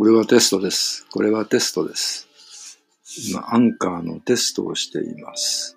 これはテストです。これはテストです。今、アンカーのテストをしています。